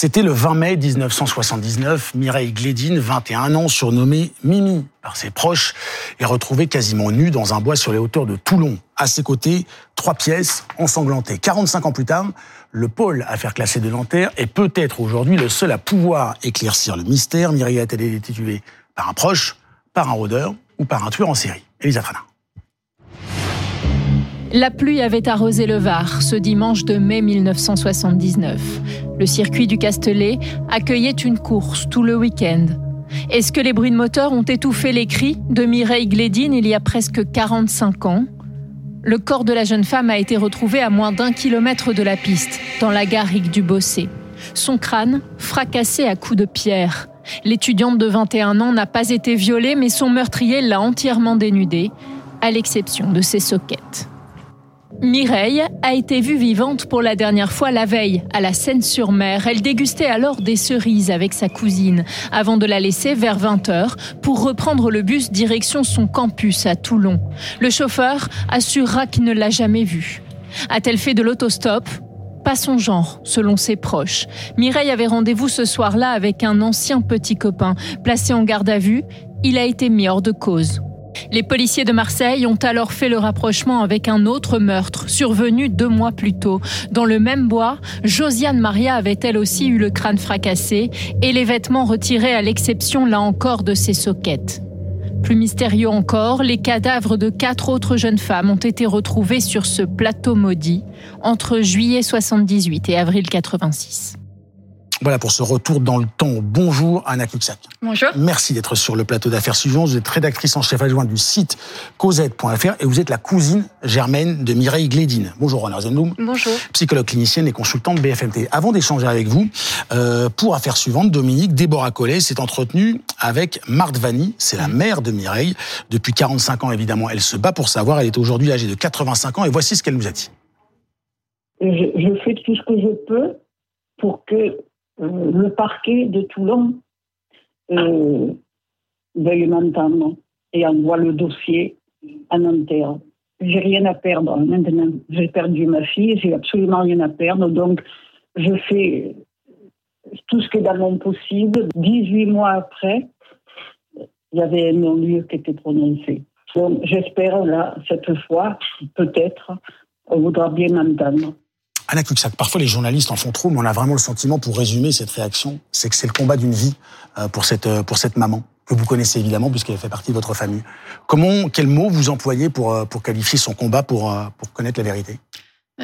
C'était le 20 mai 1979. Mireille Glédine, 21 ans, surnommée Mimi par ses proches, est retrouvée quasiment nue dans un bois sur les hauteurs de Toulon. À ses côtés, trois pièces ensanglantées. 45 ans plus tard, le pôle affaires classées de Nanterre est peut-être aujourd'hui le seul à pouvoir éclaircir le mystère. Mireille a-t-elle été tuée par un proche, par un rôdeur ou par un tueur en série? Elisa Trana. La pluie avait arrosé le Var ce dimanche de mai 1979. Le circuit du Castellet accueillait une course tout le week-end. Est-ce que les bruits de moteur ont étouffé les cris de Mireille Glédine il y a presque 45 ans? Le corps de la jeune femme a été retrouvé à moins d'un kilomètre de la piste, dans la garrigue du Bossé. Son crâne fracassé à coups de pierre. L'étudiante de 21 ans n'a pas été violée, mais son meurtrier l'a entièrement dénudée, à l'exception de ses soquettes. Mireille a été vue vivante pour la dernière fois la veille à la Seine-sur-Mer. Elle dégustait alors des cerises avec sa cousine avant de la laisser vers 20h pour reprendre le bus direction son campus à Toulon. Le chauffeur assurera qu'il ne l'a jamais vue. A-t-elle fait de l'autostop? Pas son genre, selon ses proches. Mireille avait rendez-vous ce soir-là avec un ancien petit copain. Placé en garde à vue, il a été mis hors de cause. Les policiers de Marseille ont alors fait le rapprochement avec un autre meurtre survenu deux mois plus tôt. Dans le même bois, Josiane Maria avait elle aussi eu le crâne fracassé et les vêtements retirés à l'exception là encore de ses soquettes. Plus mystérieux encore, les cadavres de quatre autres jeunes femmes ont été retrouvés sur ce plateau maudit entre juillet 78 et avril 86. Voilà pour ce retour dans le temps. Bonjour Anna Kuczak. Bonjour. Merci d'être sur le plateau d'affaires suivantes. Vous êtes rédactrice en chef adjointe du site causette.fr et vous êtes la cousine germaine de Mireille Glédine. Bonjour Anna Zenboum. Bonjour. Psychologue clinicienne et consultante BFMT. Avant d'échanger avec vous, euh, pour affaires suivantes, Dominique Déborah Collet s'est entretenue avec Marthe Vanny, c'est la mère de Mireille. Depuis 45 ans évidemment, elle se bat pour savoir. Elle est aujourd'hui âgée de 85 ans et voici ce qu'elle nous a dit. Je, je fais tout ce que je peux pour que le parquet de Toulon euh, veuille m'entendre et envoie le dossier à Nanterre. J'ai rien à perdre maintenant. J'ai perdu ma fille, j'ai absolument rien à perdre. Donc, je fais tout ce qui est dans mon possible. 18 mois après, il y avait un non-lieu qui était prononcé. Donc, j'espère, là, cette fois, peut-être, on voudra bien m'entendre. Anna Kuczak, parfois les journalistes en font trop, mais on a vraiment le sentiment, pour résumer cette réaction, c'est que c'est le combat d'une vie euh, pour cette, euh, pour cette maman, que vous connaissez évidemment, puisqu'elle fait partie de votre famille. Comment, quel mot vous employez pour, euh, pour qualifier son combat pour, pour connaître la vérité?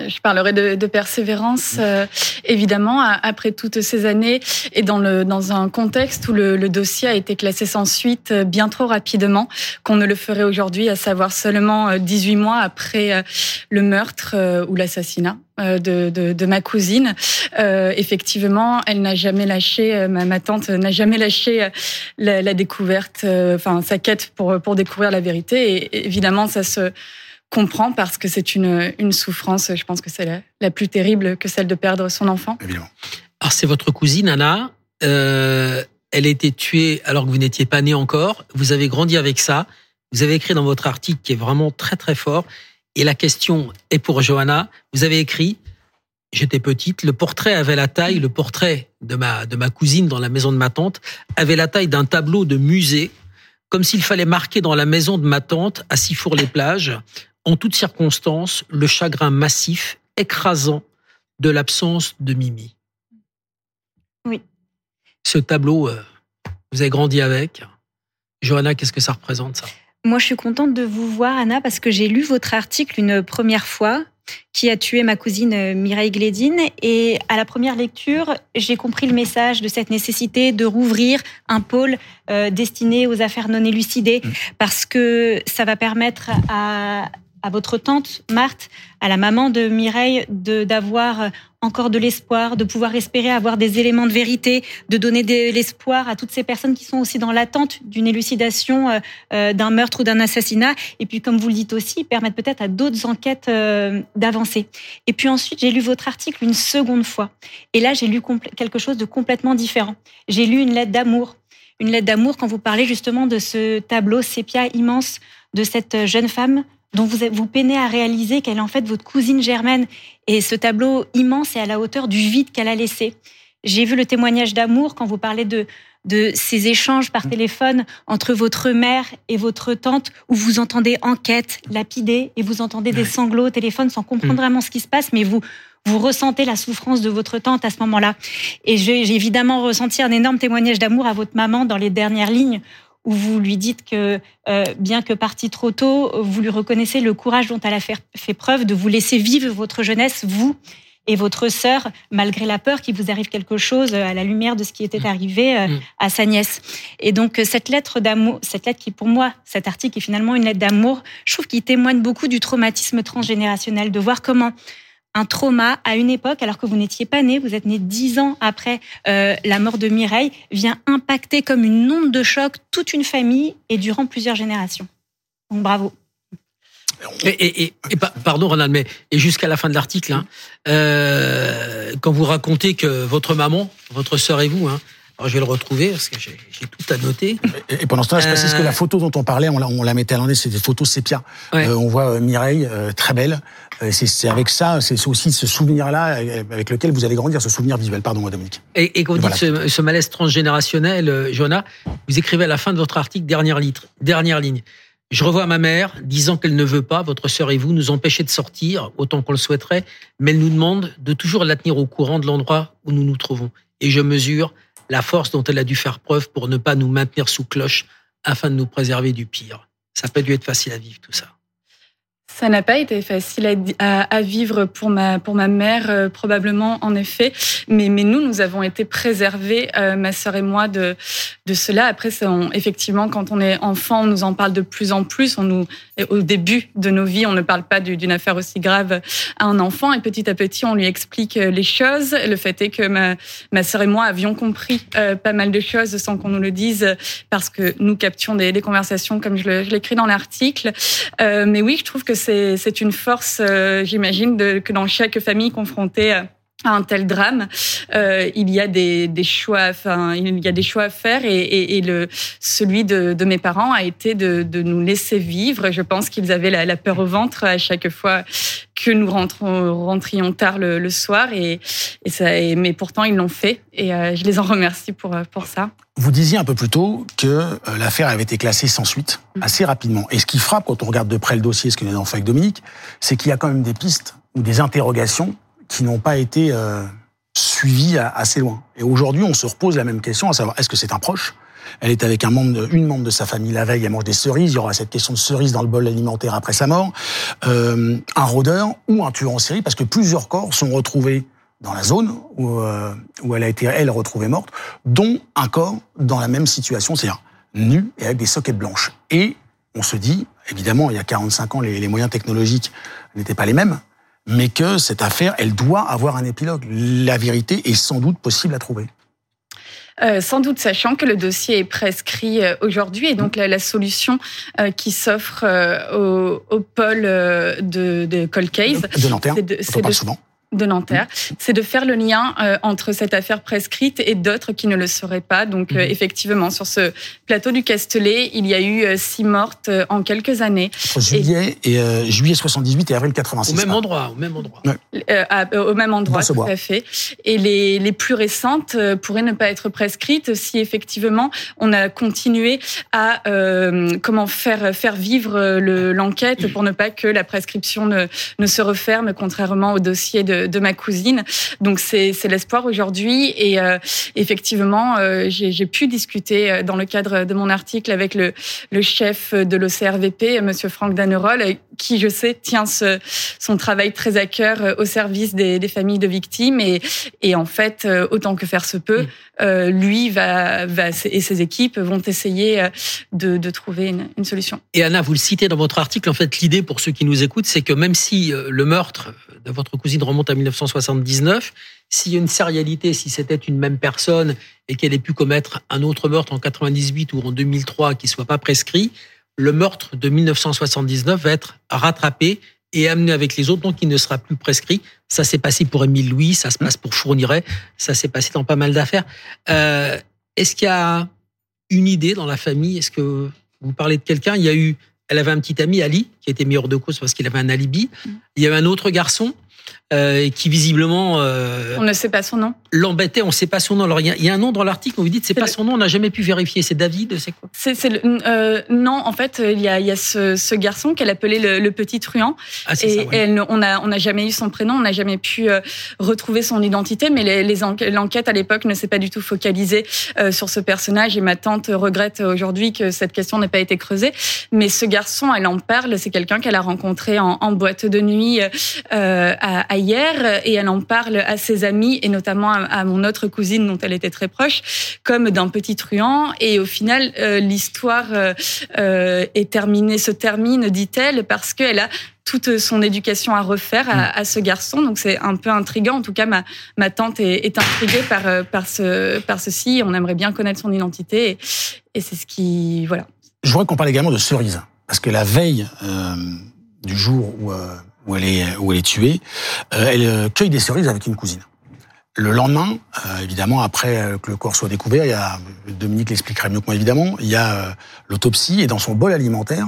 Je parlerai de, de persévérance, euh, évidemment, après toutes ces années et dans, le, dans un contexte où le, le, dossier a été classé sans suite bien trop rapidement qu'on ne le ferait aujourd'hui, à savoir seulement 18 mois après le meurtre ou l'assassinat euh, de, de, de, ma cousine. Euh, effectivement, elle n'a jamais lâché, euh, ma, ma tante n'a jamais lâché euh, la, la découverte, enfin sa quête pour pour découvrir la vérité. Et évidemment, ça se comprend parce que c'est une, une souffrance, je pense que c'est la, la, plus terrible que celle de perdre son enfant. Évidemment. Alors c'est votre cousine Anna. Euh, elle a été tuée alors que vous n'étiez pas né encore. Vous avez grandi avec ça. Vous avez écrit dans votre article qui est vraiment très très fort. Et la question est pour Johanna. Vous avez écrit, j'étais petite, le portrait avait la taille, le portrait de ma, de ma cousine dans la maison de ma tante avait la taille d'un tableau de musée, comme s'il fallait marquer dans la maison de ma tante, à Sifour-les-Plages, en toutes circonstances, le chagrin massif, écrasant de l'absence de Mimi. Oui. Ce tableau, euh, vous avez grandi avec. Johanna, qu'est-ce que ça représente, ça? Moi, je suis contente de vous voir, Anna, parce que j'ai lu votre article une première fois qui a tué ma cousine euh, Mireille Glédine. Et à la première lecture, j'ai compris le message de cette nécessité de rouvrir un pôle euh, destiné aux affaires non élucidées, mmh. parce que ça va permettre à, à votre tante Marthe, à la maman de Mireille, d'avoir encore de l'espoir, de pouvoir espérer avoir des éléments de vérité, de donner de l'espoir à toutes ces personnes qui sont aussi dans l'attente d'une élucidation euh, euh, d'un meurtre ou d'un assassinat. Et puis, comme vous le dites aussi, permettre peut-être à d'autres enquêtes euh, d'avancer. Et puis ensuite, j'ai lu votre article une seconde fois. Et là, j'ai lu quelque chose de complètement différent. J'ai lu une lettre d'amour. Une lettre d'amour quand vous parlez justement de ce tableau sépia immense de cette jeune femme dont vous, vous peinez à réaliser qu'elle est en fait votre cousine germaine. Et ce tableau immense est à la hauteur du vide qu'elle a laissé. j'ai vu le témoignage d'amour quand vous parlez de, de ces échanges par mm. téléphone entre votre mère et votre tante, où vous entendez enquête, lapidée, et vous entendez des sanglots au téléphone sans comprendre mm. vraiment ce qui se passe, mais vous vous ressentez la souffrance de votre tante à ce moment-là. Et j'ai évidemment ressenti un énorme témoignage d'amour à votre maman dans les dernières lignes où vous lui dites que, euh, bien que partie trop tôt, vous lui reconnaissez le courage dont elle a fait, fait preuve de vous laisser vivre votre jeunesse, vous et votre sœur, malgré la peur qu'il vous arrive quelque chose à la lumière de ce qui était mmh. arrivé euh, mmh. à sa nièce. Et donc cette lettre d'amour, cette lettre qui pour moi, cet article est finalement une lettre d'amour, je trouve qu'il témoigne beaucoup du traumatisme transgénérationnel, de voir comment un trauma à une époque, alors que vous n'étiez pas né, vous êtes né dix ans après euh, la mort de Mireille, vient impacter comme une onde de choc toute une famille et durant plusieurs générations. Donc bravo. Et, pardon Ronald, mais et jusqu'à la fin de l'article, hein, euh, quand vous racontez que votre maman, votre sœur et vous, hein, alors je vais le retrouver parce que j'ai tout à noter. Et, pendant ce temps, je précise que la euh, photo dont on parlait, on la, on la mettait à l'endroit, c'est des photos sépia. Euh, on voit Mireille, très belle. c'est avec ça, c'est aussi ce souvenir-là avec lequel vous allez grandir, ce souvenir visuel. Pardon, Dominique. Et, et quand vous dites ce, ce, malaise transgénérationnel, Johanna, vous écrivez à la fin de votre article, dernière, litre, dernière ligne. Je revois ma mère disant qu'elle ne veut pas, votre sœur et vous, nous empêcher de sortir autant qu'on le souhaiterait, mais elle nous demande de toujours la tenir au courant de l'endroit où nous nous trouvons. Et je mesure la force dont elle a dû faire preuve pour ne pas nous maintenir sous cloche afin de nous préserver du pire. Ça pas dû être facile à vivre tout ça. Ça n'a pas été facile à, à, vivre pour ma pour ma mère euh, probablement en effet, mais mais nous nous avons été préservés, euh, ma sœur et moi de de cela. Après, on, effectivement, quand on est enfant, on nous en parle de plus en plus. On nous au début de nos vies, on ne parle pas d'une affaire aussi grave à un enfant, et petit à petit, on lui explique euh, les choses. Le fait est que ma ma sœur et moi avions compris pas mal de choses sans qu'on nous le dise, parce que nous captions des, des conversations comme je l'écris dans l'article. mais oui, je trouve que c'est une force, euh, j'imagine, que dans chaque famille confrontée à un tel drame, euh, il y a des, choix, enfin il y a des choix à faire et, le celui de, mes parents a été de, nous laisser vivre. Je pense qu'ils avaient la, peur au ventre à chaque fois que nous rentrions tard le, soir et, ça, mais pourtant ils l'ont fait et euh, je les en remercie pour pour ça. Vous disiez un peu plus tôt que euh, l'affaire avait été classée sans suite mm. assez rapidement. Et ce qui frappe quand on regarde de près le dossier, ce que nous avons fait avec Dominique, c'est qu'il y a quand même des pistes ou des interrogations qui n'ont pas été euh, suivies assez loin. Et aujourd'hui, on se repose la même question, à savoir est-ce que c'est un proche? Elle est avec un membre une membre de sa famille la veille, elle mange des cerises, il y aura cette question de cerises dans le bol alimentaire après sa mort, euh, un rôdeur ou un tueur en série, parce que plusieurs corps sont retrouvés dans la zone où, euh, où elle a été, elle, retrouvée morte, dont un corps dans la même situation, c'est-à-dire nu et avec des soquettes blanches. Et on se dit, évidemment, il y a 45 ans, les moyens technologiques n'étaient pas les mêmes, mais que cette affaire, elle doit avoir un épilogue. La vérité est sans doute possible à trouver. Euh, sans doute sachant que le dossier est prescrit euh, aujourd'hui et donc la, la solution euh, qui s'offre au, au, pôle de, de Colcase, de Nanterre, c'est de, souvent de Nanterre, c'est de faire le lien euh, entre cette affaire prescrite et d'autres qui ne le seraient pas. Donc euh, mhm. effectivement, sur ce plateau du Castellet, il y a eu euh, six mortes en quelques années. Entre juillet et, juillet 78 et avril 86. Au même endroit, au même endroit. au même endroit, tout à fait. Et les, les plus récentes pourraient ne pas être prescrites si effectivement on a continué à comment faire faire vivre l'enquête pour ne pas que la prescription ne, ne se referme, contrairement au dossier de de, ma cousine. Donc c'est l'espoir aujourd'hui. Et euh, effectivement, euh, j'ai pu discuter euh, dans le cadre de mon article avec le, le chef de l'OCRVP, Monsieur Franck Danerol, qui je sais tient ce, son travail très à cœur au service des, des familles de victimes. Et, et, en fait, autant que faire se peut, mm. lui va, va et ses équipes vont essayer de, de trouver une, une, solution. Et Anna, vous le citez dans votre article. En fait, l'idée pour ceux qui nous écoutent, c'est que même si le meurtre de votre cousine remonte à 1979. S'il y a une sérialité, si c'était une même personne et qu'elle ait pu commettre un autre meurtre en 98 ou en 2003 qui soit pas prescrit, le meurtre de 1979 va être rattrapé et amené avec les autres, donc il ne sera plus prescrit. Ça s'est passé pour Émile Louis, ça se passe pour Fourniret, ça s'est passé dans pas mal d'affaires. Euh, Est-ce qu'il y a une idée dans la famille? Est-ce que vous parlez de quelqu'un? Il y a eu, elle avait un petit ami, Ali, qui a été mis hors de cause parce qu'il avait un alibi. Mm. Il y avait un autre garçon euh, et qui visiblement euh, on ne sait pas son nom. L'embêtait, on ne sait pas son nom. Alors il y, a un nom dans l'article où vous dites c'est pas son nom, on n'a jamais pu vérifier. C'est David, c'est quoi? C'est euh, non, en fait il y a, il y a ce, ce garçon qu'elle appelait le, le, petit truand ah, et, ça, elle, on on n'a jamais eu son prénom, on n'a jamais pu retrouver son identité, mais les, les l'enquête à l'époque ne s'est pas du tout focalisée sur ce personnage et ma tante regrette aujourd'hui que cette question n'ait pas été creusée. Mais ce garçon, elle en parle, c'est quelqu'un qu'elle a rencontré en, en, boîte de nuit à, hier et elle en parle à ses amis et notamment à, mon autre cousine dont elle était très proche comme d'un petit truand et au final euh, l'histoire euh, euh, est terminée se termine dit-elle parce qu'elle a toute son éducation à refaire à, ce garçon. Donc c'est un peu intriguant. En tout cas, ma, tante est, intriguée par, par, ce, par ceci. On aimerait bien connaître son identité. Et, et c'est ce qui... Voilà. Je voudrais qu'on parle également de Cerise. Parce que la veille du jour où où elle est, où elle est tuée, euh, elle euh, cueille des cerises avec une cousine. Le lendemain, euh, évidemment, après que le corps soit découvert, il y a, Dominique l'expliquerait mieux que moi évidemment, il y a l'autopsie et dans son bol alimentaire,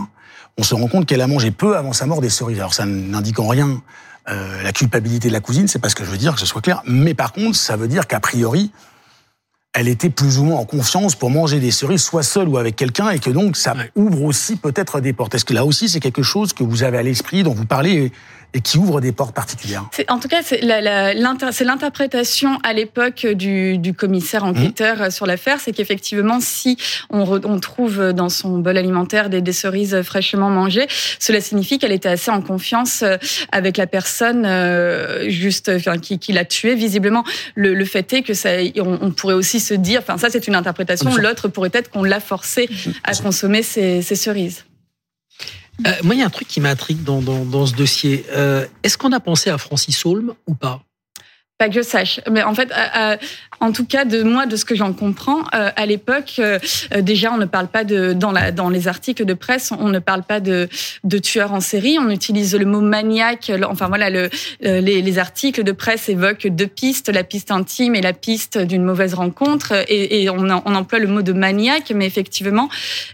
on se rend compte qu'elle a mangé peu avant sa mort des cerises. Alors ça n'indique en rien la culpabilité de la cousine, c'est pas ce que je veux dire, que ce soit clair. Mais par contre, ça veut dire qu'a priori, elle était plus ou moins en confiance pour manger des cerises, soit seule ou avec quelqu'un, et que donc ça ouvre aussi peut-être des portes. Est-ce que là aussi c'est quelque chose que vous avez à l'esprit, dont vous parlez et qui ouvre des portes particulières. En tout cas, c'est l'interprétation à l'époque du, du, commissaire mmh. enquêteur sur l'affaire, c'est qu'effectivement, si on, on, trouve dans son bol alimentaire des, des, cerises fraîchement mangées, cela signifie qu'elle était assez en confiance euh, avec la personne euh, juste, enfin, qui, qui l'a tuée. Visiblement, le, le, fait est que ça, on, on, pourrait aussi se dire, enfin ça c'est une interprétation. L'autre pourrait être qu'on l'a forcé à consommer ces, ces cerises. Euh, moi, il y a un truc qui m'intrigue dans, dans, ce dossier. Euh, Est-ce qu'on a pensé à Francis Holm ou pas? Pas que je sache. Mais en fait, en tout cas, de moi, de ce que j'en comprends, euh, à l'époque, euh, déjà, on ne parle pas de dans la dans les articles de presse, on ne parle pas de de tueurs en série. On utilise le mot maniaque. Enfin voilà, le, les, les, articles de presse évoquent deux pistes, la piste intime et la piste d'une mauvaise rencontre, et, et on, on emploie le mot de maniaque. Mais effectivement,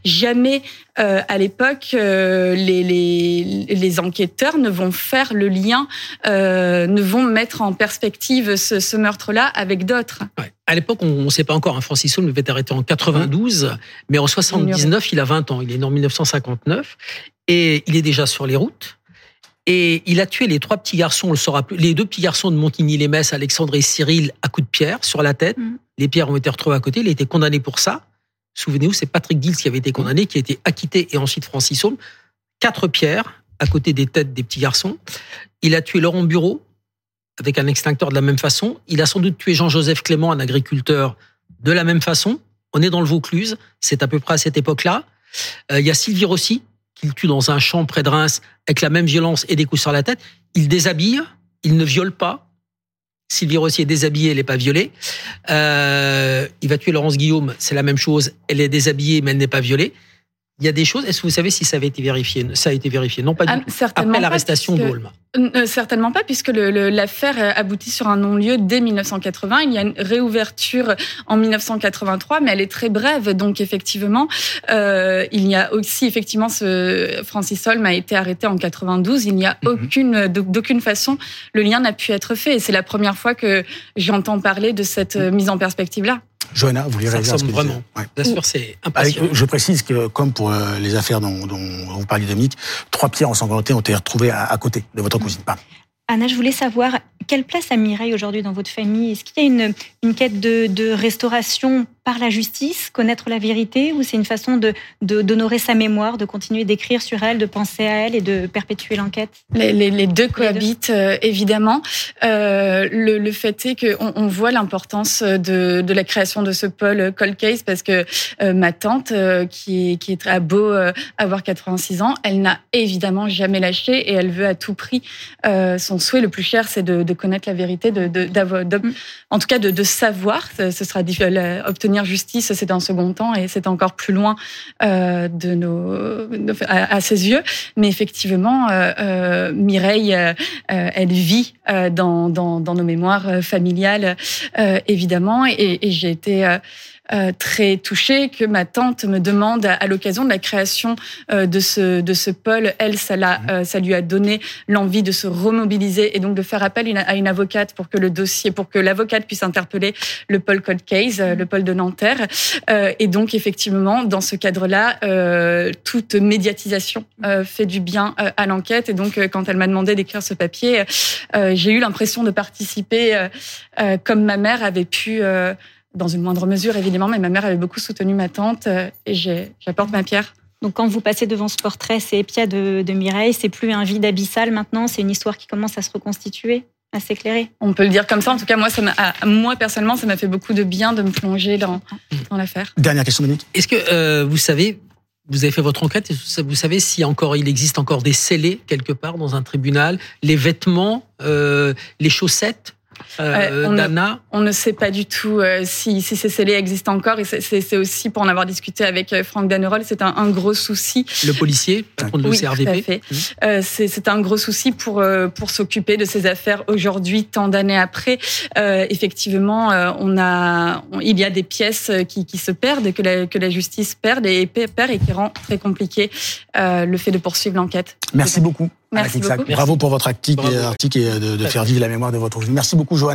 jamais euh, à l'époque, euh, les, les, les, enquêteurs ne vont faire le lien, euh, ne vont mettre en perspective ce, ce meurtre-là avec d'autres. Ouais. À l'époque, on ne sait pas encore. Hein, Francis Holm devait être arrêté en 92, mais en 79, il a 20 ans. Il est né en 1959 et il est déjà sur les routes. Et il a tué les trois petits garçons, on le saura plus, les deux petits garçons de Montigny-les-Metz, Alexandre et Cyril, à coups de pierre sur la tête. Mm. Les pierres ont été retrouvées à côté. Il a été condamné pour ça. Souvenez-vous, c'est Patrick Gilles qui avait été condamné, qui a été acquitté et ensuite Francis Holm. Quatre pierres à côté des têtes des petits garçons. Il a tué Laurent Bureau avec un extincteur de la même façon. Il a sans doute tué Jean-Joseph Clément, un agriculteur, de la même façon. On est dans le Vaucluse, c'est à peu près à cette époque-là. Euh, il y a Sylvie Rossi, qu'il tue dans un champ près de Reims avec la même violence et des coups sur la tête. Il déshabille, il ne viole pas, Sylvie Rossi est déshabillée, elle n'est pas violée. Euh, il va tuer Laurence Guillaume, c'est la même chose. Elle est déshabillée, mais elle n'est pas violée. Il y a des choses. Est-ce que vous savez si ça avait été vérifié Ça a été vérifié? Non, pas du ah, tout. Après l'arrestation d'Olma. Euh, certainement pas, puisque l'affaire le, aboutit sur un non-lieu dès 1980. Il y a une réouverture en 1983, mais elle est très brève. Donc effectivement, euh, il y a aussi effectivement ce Francis Holm a été arrêté en 92. Il n'y a mhm. aucune d'aucune façon le lien n'a pu être fait. Et c'est la première fois que j'entends parler de cette mhm. mise en perspective là. Johanna, vous voulez réagir vraiment. Bien sûr, c'est impressionnant. je précise que, comme pour euh, les affaires dont, dont vous parliez, Dominique, trois pierres ensanglantées ont été retrouvées à, à côté de votre cousine. Pas. Anna, je voulais savoir quelle place a Mireille aujourd'hui dans votre famille? Est-ce qu'il y a une, une quête de, de, restauration par la justice, connaître la vérité, ou c'est une façon de d'honorer sa mémoire, de continuer d'écrire sur elle, de penser à elle et de perpétuer l'enquête? Les, les, les, deux cohabitent euh, évidemment. Euh, le, le, fait est qu'on on voit l'importance de, de, la création de ce pôle Cold Case parce que euh, ma tante, qui, est, qui est très beau avoir 86 ans, elle n'a évidemment jamais lâché et elle veut à tout prix son souhait. Le plus cher, c'est de, de, connaître la vérité, de, de, de mm. en tout cas de, savoir. Ce sera obtenir justice, c'est un second temps et c'est encore plus loin euh, de nos, à, à, ses yeux. Mais effectivement, euh, euh Mireille, elle vit dans, dans, dans, nos mémoires familiales, évidemment, et, et j'ai été très touchée que ma tante me demande à, l'occasion de la création de ce de ce pôle. Elle, ça l'a, ça lui a donné l'envie de se remobiliser et donc de faire appel à une avocate pour que le dossier, pour que l'avocate puisse interpeller le pôle Code Case, le pôle de Nanterre. et donc effectivement, dans ce cadre-là, toute médiatisation fait du bien à l'enquête. Et donc, quand elle m'a demandé d'écrire ce papier, j'ai eu l'impression de participer euh, comme ma mère avait pu, euh, dans une moindre mesure évidemment, mais ma mère avait beaucoup soutenu ma tante euh, et j'apporte ma pierre. Donc quand vous passez devant ce portrait, c'est Epia de, de Mireille, c'est plus un vide abyssal maintenant, c'est une histoire qui commence à se reconstituer à s'éclairer. On peut le dire comme ça. En tout cas, moi, ça moi personnellement, ça m'a fait beaucoup de bien de me plonger dans, dans l'affaire. Dernière question, Dominique. Est-ce que vous savez, vous avez fait votre enquête, vous savez si encore il existe encore des scellés quelque part dans un tribunal, les vêtements, les chaussettes euh, on, on, ne sait pas du tout euh, si, si, ces scellés existent encore. Et c'est aussi, pour en avoir discuté avec euh, Franck Danerol, c'est un, un, gros souci. Le policier, patron de oui, l'OCRVP. Euh, c'est un gros souci pour, pour s'occuper de ces affaires aujourd'hui, tant d'années après. effectivement, on a, il y a des pièces qui, qui se perdent, que la, que la justice perd et perd et qui rend très compliqué le fait de poursuivre l'enquête. Merci beaucoup. Merci beaucoup. Bravo pour votre article et, de, de faire vivre la mémoire de votre vie. Merci beaucoup, Johanna.